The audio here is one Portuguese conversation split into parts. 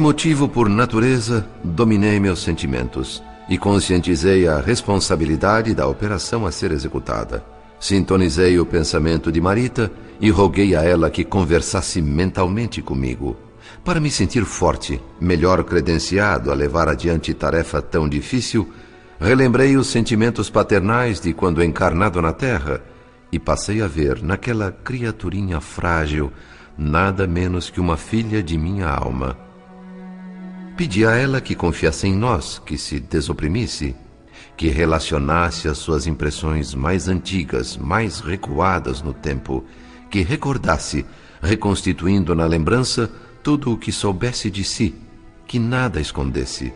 Emotivo por natureza, dominei meus sentimentos e conscientizei a responsabilidade da operação a ser executada. Sintonizei o pensamento de Marita e roguei a ela que conversasse mentalmente comigo. Para me sentir forte, melhor credenciado a levar adiante tarefa tão difícil, relembrei os sentimentos paternais de quando encarnado na Terra e passei a ver naquela criaturinha frágil nada menos que uma filha de minha alma. Pedi a ela que confiasse em nós, que se desoprimisse que relacionasse as suas impressões mais antigas, mais recuadas no tempo, que recordasse, reconstituindo na lembrança tudo o que soubesse de si, que nada escondesse.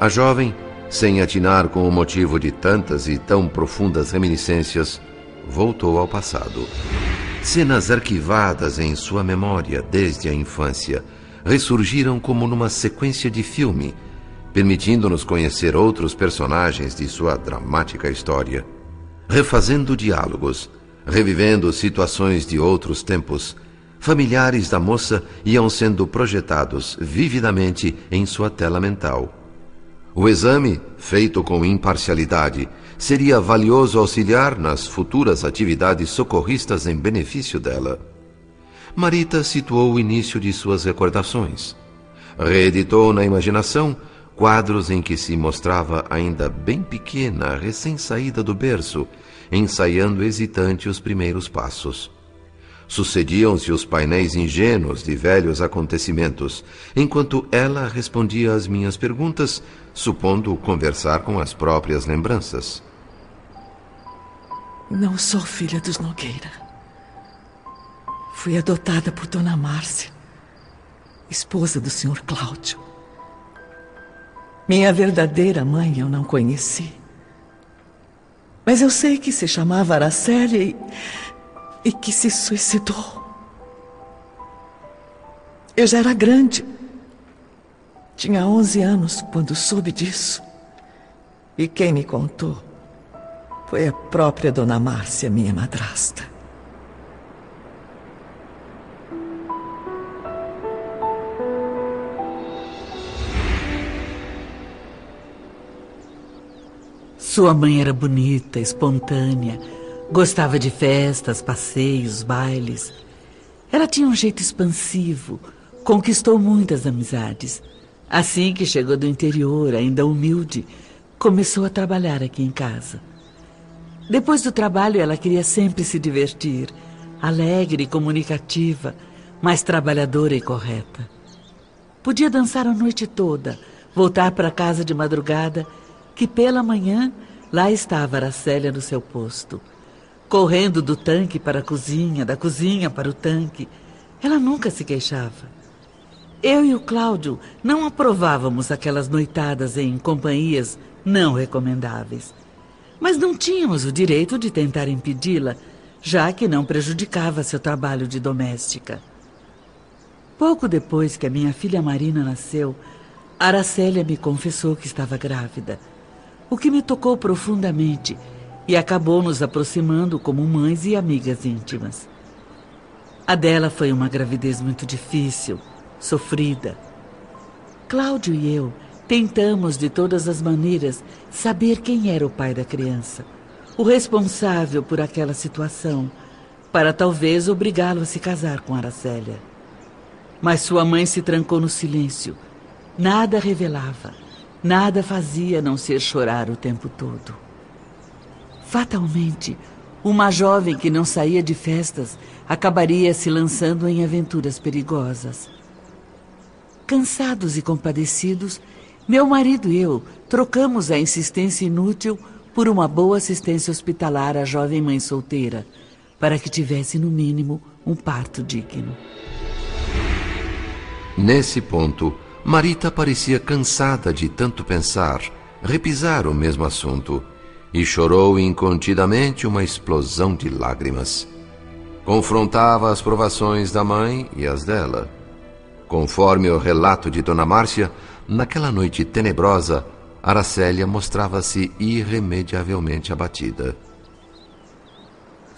A jovem, sem atinar com o motivo de tantas e tão profundas reminiscências, voltou ao passado. Cenas arquivadas em sua memória desde a infância ressurgiram como numa sequência de filme, permitindo-nos conhecer outros personagens de sua dramática história, refazendo diálogos, revivendo situações de outros tempos. Familiares da moça iam sendo projetados vividamente em sua tela mental. O exame, feito com imparcialidade, seria valioso auxiliar nas futuras atividades socorristas em benefício dela. Marita situou o início de suas recordações. Reeditou na imaginação quadros em que se mostrava ainda bem pequena, recém-saída do berço, ensaiando hesitante os primeiros passos. Sucediam-se os painéis ingênuos de velhos acontecimentos, enquanto ela respondia às minhas perguntas, supondo conversar com as próprias lembranças. Não sou filha dos Nogueira. Fui adotada por Dona Márcia, esposa do Sr. Cláudio. Minha verdadeira mãe eu não conheci. Mas eu sei que se chamava Aracélia e, e que se suicidou. Eu já era grande. Tinha 11 anos quando soube disso. E quem me contou foi a própria Dona Márcia, minha madrasta. Sua mãe era bonita, espontânea, gostava de festas, passeios, bailes. Ela tinha um jeito expansivo, conquistou muitas amizades. Assim que chegou do interior, ainda humilde, começou a trabalhar aqui em casa. Depois do trabalho, ela queria sempre se divertir, alegre e comunicativa, mas trabalhadora e correta. Podia dançar a noite toda, voltar para casa de madrugada, que pela manhã lá estava Aracélia no seu posto. Correndo do tanque para a cozinha, da cozinha para o tanque. Ela nunca se queixava. Eu e o Cláudio não aprovávamos aquelas noitadas em companhias não recomendáveis. Mas não tínhamos o direito de tentar impedi-la, já que não prejudicava seu trabalho de doméstica. Pouco depois que a minha filha Marina nasceu, Aracélia me confessou que estava grávida, o que me tocou profundamente e acabou nos aproximando como mães e amigas íntimas. A dela foi uma gravidez muito difícil, sofrida. Cláudio e eu Tentamos de todas as maneiras saber quem era o pai da criança, o responsável por aquela situação, para talvez obrigá-lo a se casar com Aracélia. Mas sua mãe se trancou no silêncio. Nada revelava, nada fazia não ser chorar o tempo todo. Fatalmente, uma jovem que não saía de festas acabaria se lançando em aventuras perigosas. Cansados e compadecidos, meu marido e eu trocamos a insistência inútil por uma boa assistência hospitalar à jovem mãe solteira, para que tivesse, no mínimo, um parto digno. Nesse ponto, Marita parecia cansada de tanto pensar, repisar o mesmo assunto, e chorou incontidamente uma explosão de lágrimas. Confrontava as provações da mãe e as dela. Conforme o relato de Dona Márcia, Naquela noite tenebrosa, Aracélia mostrava-se irremediavelmente abatida.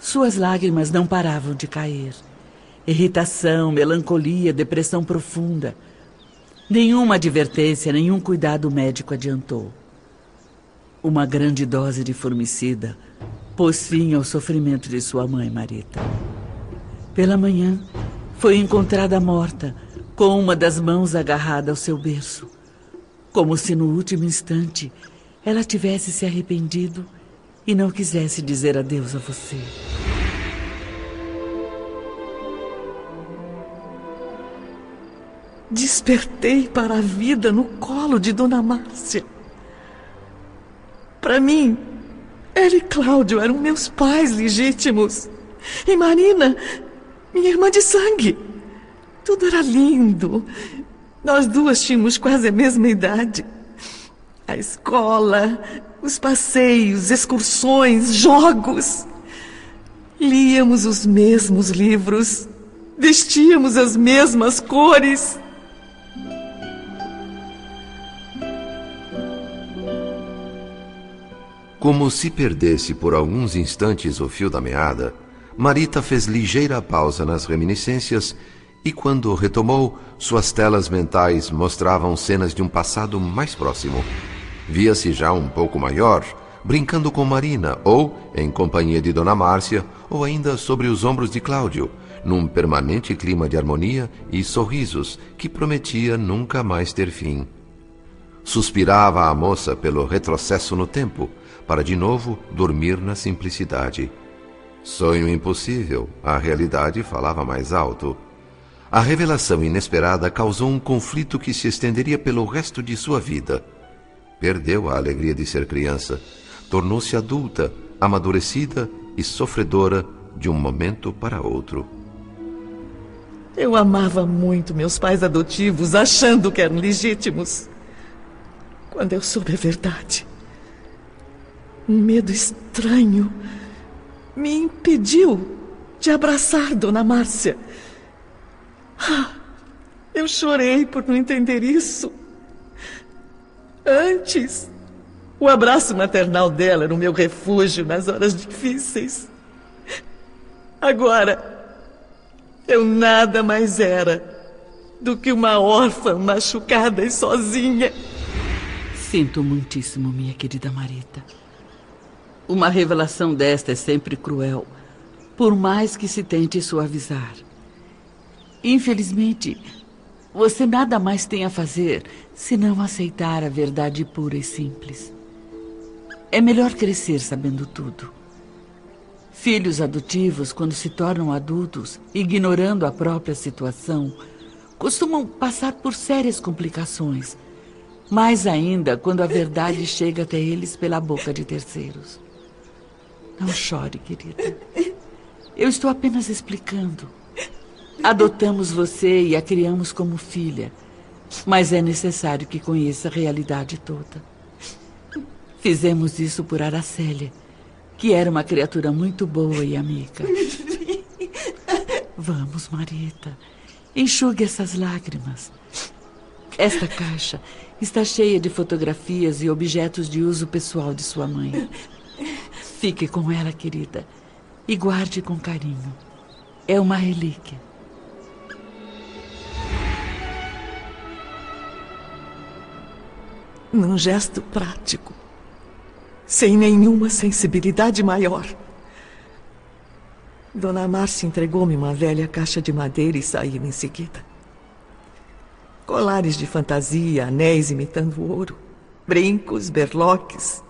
Suas lágrimas não paravam de cair. Irritação, melancolia, depressão profunda. Nenhuma advertência, nenhum cuidado médico adiantou. Uma grande dose de formicida pôs fim ao sofrimento de sua mãe, Marita. Pela manhã, foi encontrada morta, com uma das mãos agarrada ao seu berço, como se no último instante ela tivesse se arrependido e não quisesse dizer adeus a você. Despertei para a vida no colo de Dona Márcia. Para mim, ela e Cláudio eram meus pais legítimos. E Marina, minha irmã de sangue. Tudo era lindo. Nós duas tínhamos quase a mesma idade. A escola, os passeios, excursões, jogos. Líamos os mesmos livros, vestíamos as mesmas cores. Como se perdesse por alguns instantes o fio da meada, Marita fez ligeira pausa nas reminiscências e, quando retomou, suas telas mentais mostravam cenas de um passado mais próximo. Via-se já um pouco maior, brincando com Marina, ou em companhia de Dona Márcia, ou ainda sobre os ombros de Cláudio, num permanente clima de harmonia e sorrisos que prometia nunca mais ter fim. Suspirava a moça pelo retrocesso no tempo, para de novo dormir na simplicidade. Sonho impossível, a realidade falava mais alto. A revelação inesperada causou um conflito que se estenderia pelo resto de sua vida. Perdeu a alegria de ser criança, tornou-se adulta, amadurecida e sofredora de um momento para outro. Eu amava muito meus pais adotivos, achando que eram legítimos. Quando eu soube a verdade, um medo estranho me impediu de abraçar Dona Márcia. Ah, eu chorei por não entender isso. Antes, o abraço maternal dela era o meu refúgio nas horas difíceis. Agora, eu nada mais era do que uma órfã machucada e sozinha. Sinto muitíssimo, minha querida Marita. Uma revelação desta é sempre cruel, por mais que se tente suavizar. Infelizmente, você nada mais tem a fazer senão aceitar a verdade pura e simples. É melhor crescer sabendo tudo. Filhos adotivos, quando se tornam adultos, ignorando a própria situação, costumam passar por sérias complicações. Mais ainda quando a verdade chega até eles pela boca de terceiros. Não chore, querida. Eu estou apenas explicando. Adotamos você e a criamos como filha, mas é necessário que conheça a realidade toda. Fizemos isso por Aracélia, que era uma criatura muito boa e amiga. Vamos, Marita. Enxugue essas lágrimas. Esta caixa está cheia de fotografias e objetos de uso pessoal de sua mãe. Fique com ela, querida, e guarde com carinho. É uma relíquia. Num gesto prático, sem nenhuma sensibilidade maior. Dona Márcia entregou-me uma velha caixa de madeira e saiu em seguida. Colares de fantasia, anéis imitando ouro, brincos, berloques,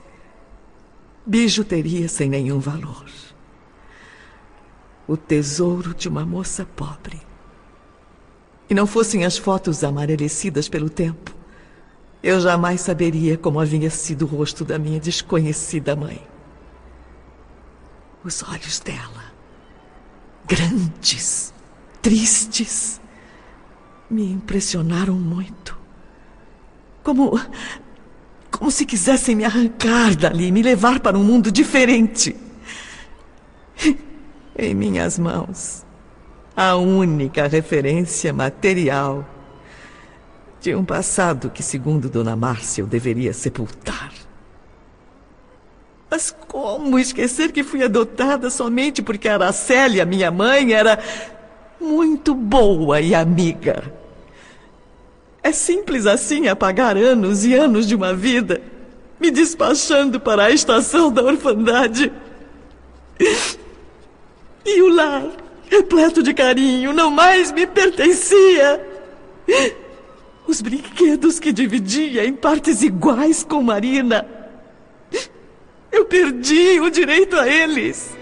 bijuteria sem nenhum valor. O tesouro de uma moça pobre. E não fossem as fotos amarelecidas pelo tempo, eu jamais saberia como havia sido o rosto da minha desconhecida mãe. Os olhos dela, grandes, tristes, me impressionaram muito. Como como se quisessem me arrancar dali, me levar para um mundo diferente. Em minhas mãos, a única referência material de um passado que, segundo Dona Márcia, eu deveria sepultar. Mas como esquecer que fui adotada somente porque a Aracélia, minha mãe, era muito boa e amiga? É simples assim apagar anos e anos de uma vida, me despachando para a estação da orfandade. E o lar, repleto de carinho, não mais me pertencia. Os brinquedos que dividia em partes iguais com Marina. Eu perdi o direito a eles.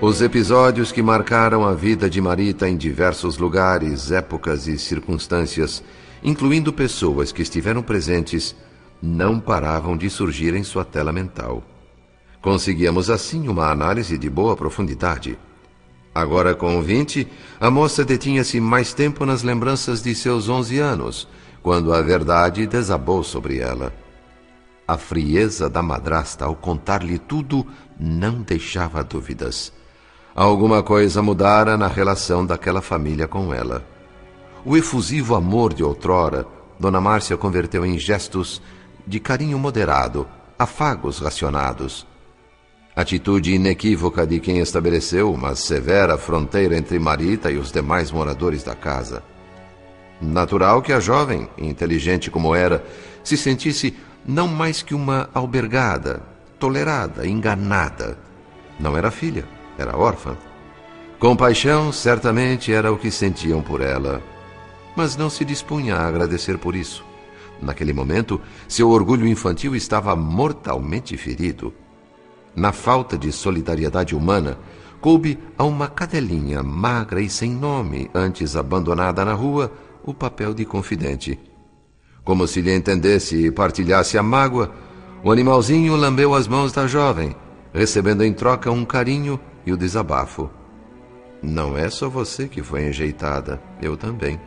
Os episódios que marcaram a vida de Marita em diversos lugares, épocas e circunstâncias, incluindo pessoas que estiveram presentes, não paravam de surgir em sua tela mental. Conseguíamos assim uma análise de boa profundidade. Agora, com 20, a moça detinha-se mais tempo nas lembranças de seus 11 anos, quando a verdade desabou sobre ela. A frieza da madrasta ao contar-lhe tudo não deixava dúvidas. Alguma coisa mudara na relação daquela família com ela. O efusivo amor de outrora, Dona Márcia converteu em gestos de carinho moderado, afagos racionados. Atitude inequívoca de quem estabeleceu uma severa fronteira entre Marita e os demais moradores da casa. Natural que a jovem, inteligente como era, se sentisse não mais que uma albergada, tolerada, enganada. Não era filha era órfã. Compaixão certamente era o que sentiam por ela, mas não se dispunha a agradecer por isso. Naquele momento, seu orgulho infantil estava mortalmente ferido. Na falta de solidariedade humana, coube a uma cadelinha magra e sem nome, antes abandonada na rua, o papel de confidente. Como se lhe entendesse e partilhasse a mágoa, o animalzinho lambeu as mãos da jovem, recebendo em troca um carinho e o desabafo. Não é só você que foi enjeitada, eu também.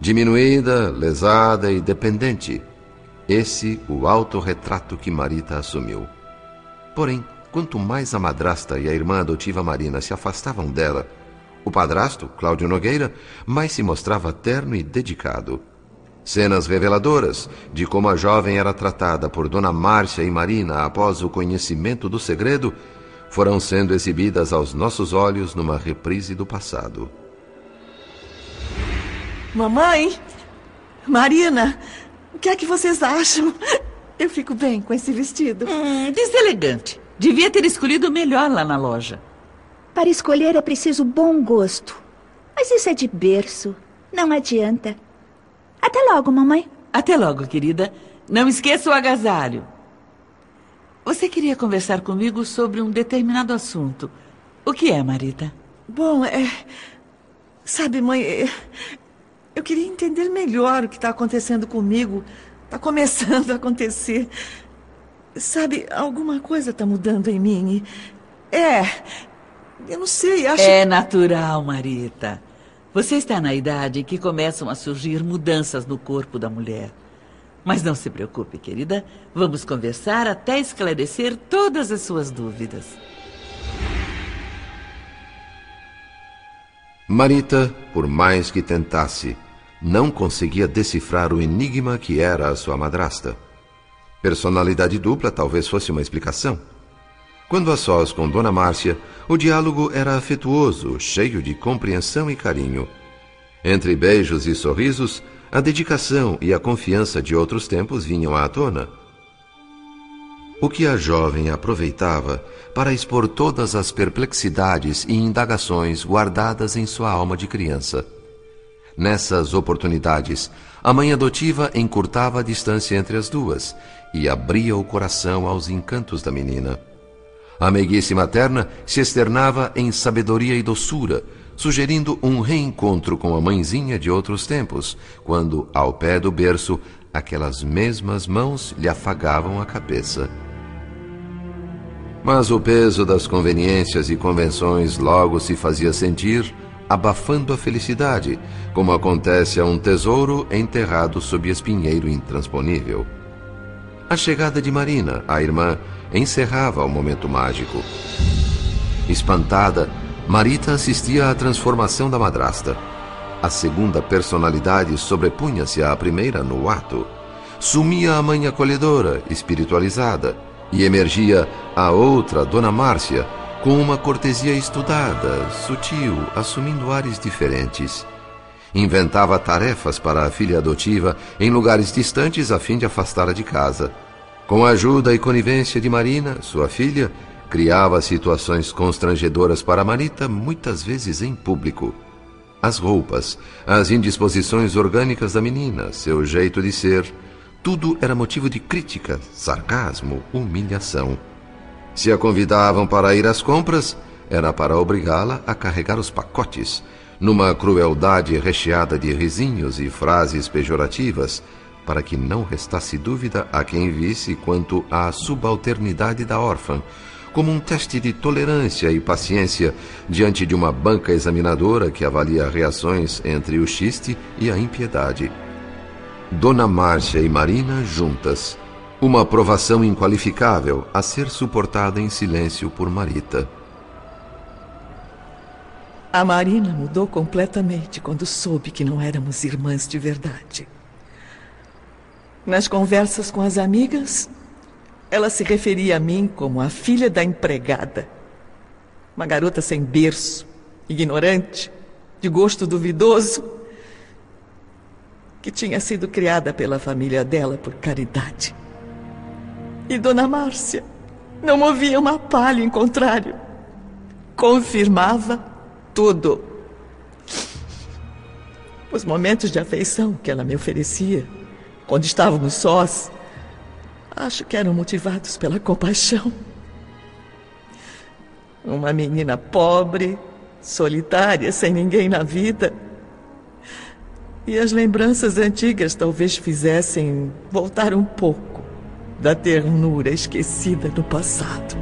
Diminuída, lesada e dependente. Esse o autorretrato que Marita assumiu. Porém, quanto mais a madrasta e a irmã adotiva Marina se afastavam dela, o padrasto, Cláudio Nogueira, mais se mostrava terno e dedicado. Cenas reveladoras de como a jovem era tratada por Dona Márcia e Marina após o conhecimento do segredo foram sendo exibidas aos nossos olhos numa reprise do passado. Mamãe, Marina, o que é que vocês acham? Eu fico bem com esse vestido. Hum, deselegante. Devia ter escolhido o melhor lá na loja. Para escolher é preciso bom gosto. Mas isso é de berço. Não adianta. Até logo, mamãe. Até logo, querida. Não esqueça o agasalho. Você queria conversar comigo sobre um determinado assunto. O que é, Marita? Bom, é. Sabe, mãe, é, eu queria entender melhor o que está acontecendo comigo. Está começando a acontecer. Sabe, alguma coisa está mudando em mim. É. Eu não sei, acho. É natural, Marita. Você está na idade em que começam a surgir mudanças no corpo da mulher. Mas não se preocupe, querida. Vamos conversar até esclarecer todas as suas dúvidas. Marita, por mais que tentasse, não conseguia decifrar o enigma que era a sua madrasta. Personalidade dupla talvez fosse uma explicação. Quando a sós com Dona Márcia, o diálogo era afetuoso, cheio de compreensão e carinho. Entre beijos e sorrisos, a dedicação e a confiança de outros tempos vinham à tona. O que a jovem aproveitava para expor todas as perplexidades e indagações guardadas em sua alma de criança. Nessas oportunidades, a mãe adotiva encurtava a distância entre as duas e abria o coração aos encantos da menina. A meiguice materna se externava em sabedoria e doçura, sugerindo um reencontro com a mãezinha de outros tempos, quando, ao pé do berço, aquelas mesmas mãos lhe afagavam a cabeça. Mas o peso das conveniências e convenções logo se fazia sentir, abafando a felicidade, como acontece a um tesouro enterrado sob espinheiro intransponível. A chegada de Marina, a irmã, encerrava o momento mágico. Espantada, Marita assistia à transformação da madrasta. A segunda personalidade sobrepunha-se à primeira no ato. Sumia a mãe acolhedora, espiritualizada, e emergia a outra, Dona Márcia, com uma cortesia estudada, sutil, assumindo ares diferentes. Inventava tarefas para a filha adotiva em lugares distantes a fim de afastá-la de casa. Com a ajuda e conivência de Marina, sua filha, criava situações constrangedoras para Marita, muitas vezes em público. As roupas, as indisposições orgânicas da menina, seu jeito de ser, tudo era motivo de crítica, sarcasmo, humilhação. Se a convidavam para ir às compras, era para obrigá-la a carregar os pacotes, numa crueldade recheada de risinhos e frases pejorativas, para que não restasse dúvida a quem visse quanto à subalternidade da órfã, como um teste de tolerância e paciência diante de uma banca examinadora que avalia reações entre o xiste e a impiedade. Dona Márcia e Marina juntas. Uma aprovação inqualificável a ser suportada em silêncio por Marita. A Marina mudou completamente quando soube que não éramos irmãs de verdade. Nas conversas com as amigas, ela se referia a mim como a filha da empregada. Uma garota sem berço, ignorante, de gosto duvidoso, que tinha sido criada pela família dela por caridade. E Dona Márcia não movia uma palha em contrário. Confirmava tudo. Os momentos de afeição que ela me oferecia, quando estávamos sós, acho que eram motivados pela compaixão. Uma menina pobre, solitária, sem ninguém na vida. E as lembranças antigas talvez fizessem voltar um pouco da ternura esquecida do passado.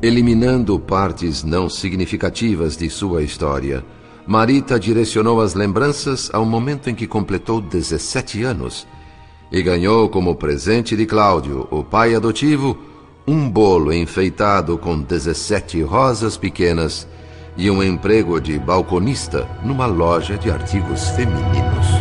Eliminando partes não significativas de sua história, Marita direcionou as lembranças ao momento em que completou 17 anos e ganhou como presente de Cláudio, o pai adotivo, um bolo enfeitado com 17 rosas pequenas e um emprego de balconista numa loja de artigos femininos.